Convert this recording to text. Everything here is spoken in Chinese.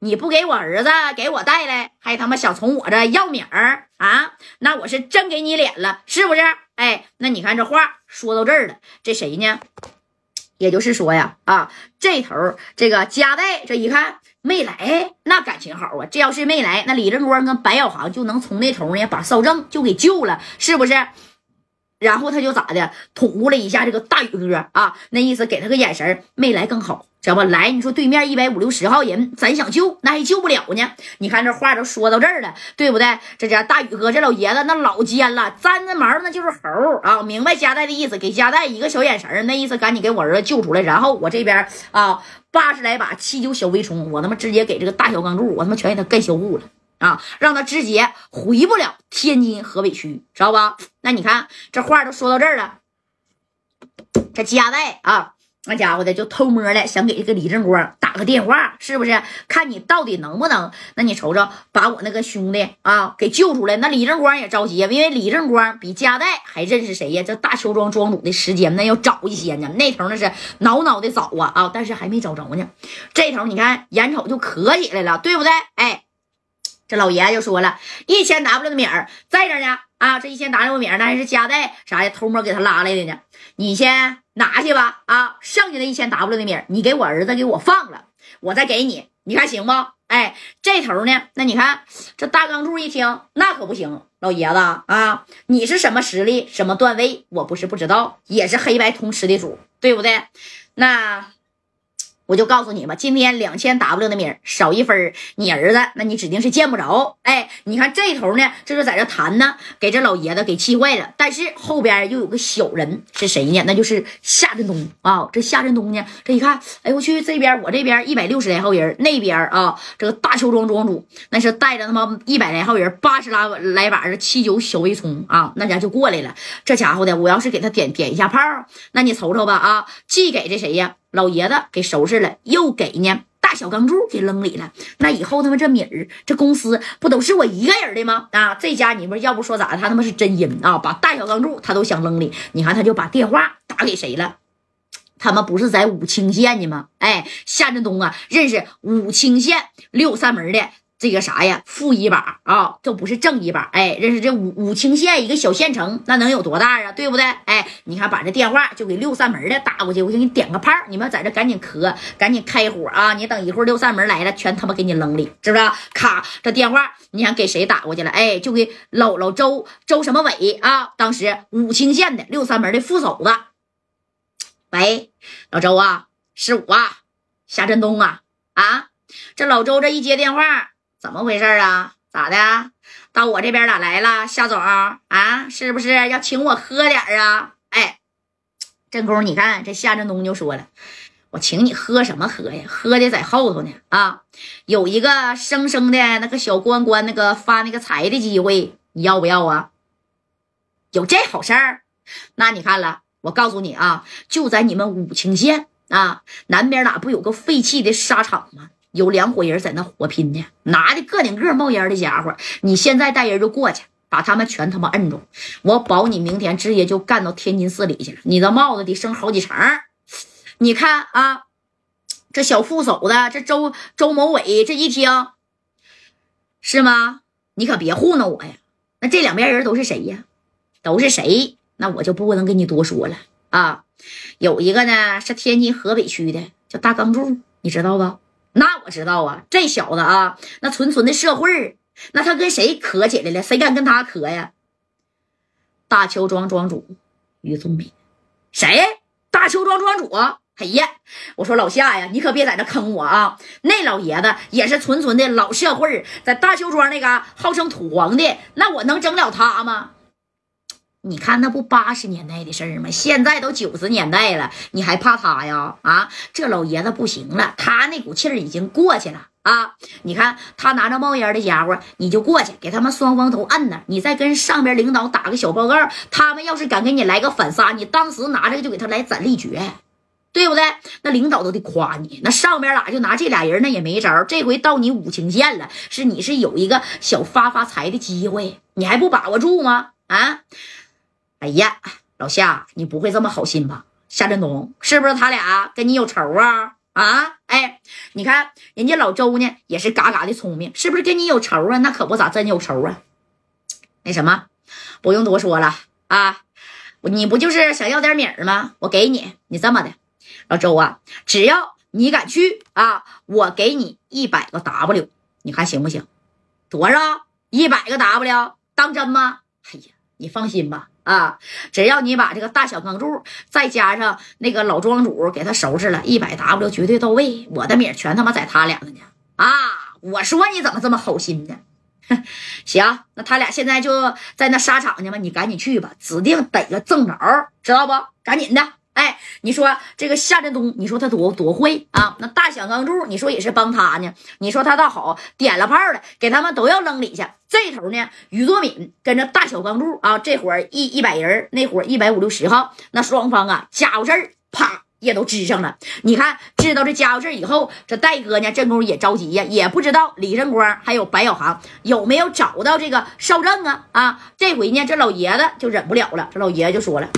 你不给我儿子给我带来，还他妈想从我这要米儿啊？那我是真给你脸了，是不是？哎，那你看这话说到这儿了，这谁呢？也就是说呀，啊，这头这个加代这一看没来，那感情好啊。这要是没来，那李正光跟白小航就能从那头呢把邵正就给救了，是不是？然后他就咋的，捅咕了一下这个大宇哥啊，那意思给他个眼神没来更好，知道不？来，你说对面一百五六十号人，咱想救那还救不了呢。你看这话都说到这儿了，对不对？这家大宇哥这老爷子那老奸了，粘着毛那就是猴啊！明白加代的意思，给加代一个小眼神那意思赶紧给我儿子救出来。然后我这边啊，八十来把七九小微冲，我他妈直接给这个大小钢柱，我他妈全给他干销户了。啊，让他直接回不了天津河北区，知道吧？那你看这话都说到这儿了，这加代啊，那家伙的就偷摸的想给这个李正光打个电话，是不是？看你到底能不能？那你瞅瞅，把我那个兄弟啊给救出来。那李正光也着急，因为李正光比加代还认识谁呀？这大邱庄庄主的时间那要早一些呢。那头那是挠挠的早啊啊，但是还没找着呢。这头你看眼瞅就渴起来了，对不对？哎。这老爷就说了一千 W 的米儿在这呢啊，这一千 W 米儿那还是加代啥的偷摸给他拉来的呢，你先拿去吧啊，剩下的一千 W 的米你给我儿子给我放了，我再给你，你看行不？哎，这头呢，那你看这大钢柱一听那可不行，老爷子啊，你是什么实力什么段位，我不是不知道，也是黑白通吃的主，对不对？那。我就告诉你吧，今天两千 W 的米少一分你儿子那你指定是见不着。哎，你看这头呢，这是在这谈呢，给这老爷子给气坏了。但是后边又有个小人是谁呢？那就是夏振东啊。这夏振东呢，这一看，哎我去，这边我这边一百六十来号人，那边啊，这个大邱庄庄主那是带着他妈一百来号人，八十来来把这七九小微冲啊，那家就过来了。这家伙的，我要是给他点点一下炮，那你瞅瞅吧啊，既给这谁呀？老爷子给收拾了，又给呢大小钢柱给扔里了。那以后他妈这米儿这公司不都是我一个人的吗？啊，这家你们要不说咋的？他他妈是真阴啊！把大小钢柱他都想扔里。你看他就把电话打给谁了？他们不是在武清县呢吗？哎，夏振东啊，认识武清县六扇门的。这个啥呀，副一把啊，这不是正一把。哎，认识这武武清县一个小县城，那能有多大啊？对不对？哎，你看，把这电话就给六扇门的打过去，我就给你点个炮，你们在这赶紧磕，赶紧开火啊！你等一会儿六扇门来了，全他妈给你扔里，知不知道？咔，这电话你想给谁打过去了？哎，就给老老周周什么伟啊？当时武清县的六扇门的副手子。喂，老周啊，是我啊夏振东啊啊！这老周这一接电话。怎么回事啊？咋的？到我这边咋来了？夏总啊，是不是要请我喝点啊？哎，正宫，你看这夏振东就说了，我请你喝什么喝呀？喝的在后头呢啊！有一个生生的那个小关关那个发那个财的机会，你要不要啊？有这好事儿？那你看了，我告诉你啊，就在你们武清县啊南边哪不有个废弃的沙场吗？有两伙人在那火拼呢，拿的个顶个冒烟的家伙。你现在带人就过去，把他们全他妈摁住。我保你明天直接就干到天津市里去了。你的帽子得升好几层。你看啊，这小副手的这周周某伟这一听，是吗？你可别糊弄我呀。那这两边人都是谁呀？都是谁？那我就不能跟你多说了啊。有一个呢是天津河北区的，叫大钢柱，你知道吧？那我知道啊，这小子啊，那纯纯的社会那他跟谁磕起来了？谁敢跟他磕呀？大邱庄庄主于宗敏，谁？大邱庄庄主？哎呀，我说老夏呀，你可别在这坑我啊！那老爷子也是纯纯的老社会在大邱庄那嘎号称土皇帝，那我能整了他吗？你看那不八十年代的事儿吗？现在都九十年代了，你还怕他呀？啊，这老爷子不行了，他那股气儿已经过去了啊！你看他拿着冒烟的家伙，你就过去给他们双方都摁那，你再跟上边领导打个小报告。他们要是敢给你来个反杀，你当时拿着就给他来斩立决，对不对？那领导都得夸你，那上边哪就拿这俩人，那也没招。这回到你武清县了，是你是有一个小发发财的机会，你还不把握住吗？啊！哎呀，老夏，你不会这么好心吧？夏振东是不是他俩跟你有仇啊？啊？哎，你看人家老周呢，也是嘎嘎的聪明，是不是跟你有仇啊？那可不咋，真有仇啊。那什么，不用多说了啊，你不就是想要点米儿吗？我给你，你这么的，老周啊，只要你敢去啊，我给你一百个 W，你看行不行？多少？一百个 W，当真吗？哎呀，你放心吧。啊！只要你把这个大小钢柱，再加上那个老庄主给他收拾了，一百 W 绝对到位。我的米全他妈在他俩那呢！啊！我说你怎么这么好心呢？行，那他俩现在就在那沙场呢嘛，你赶紧去吧，指定逮个正着，知道不？赶紧的。哎，你说这个夏振东，你说他多多会啊？那大小钢柱，你说也是帮他呢。你说他倒好，点了炮了，给他们都要扔里去。这头呢，于作敏跟着大小钢柱啊，这会儿一一百人，那会儿一百五六十号，那双方啊，家伙事儿啪也都支上了。你看，知道这家伙事以后，这戴哥呢，这功夫也着急呀，也不知道李正光还有白小航有没有找到这个少正啊啊！这回呢，这老爷子就忍不了了，这老爷子就说了。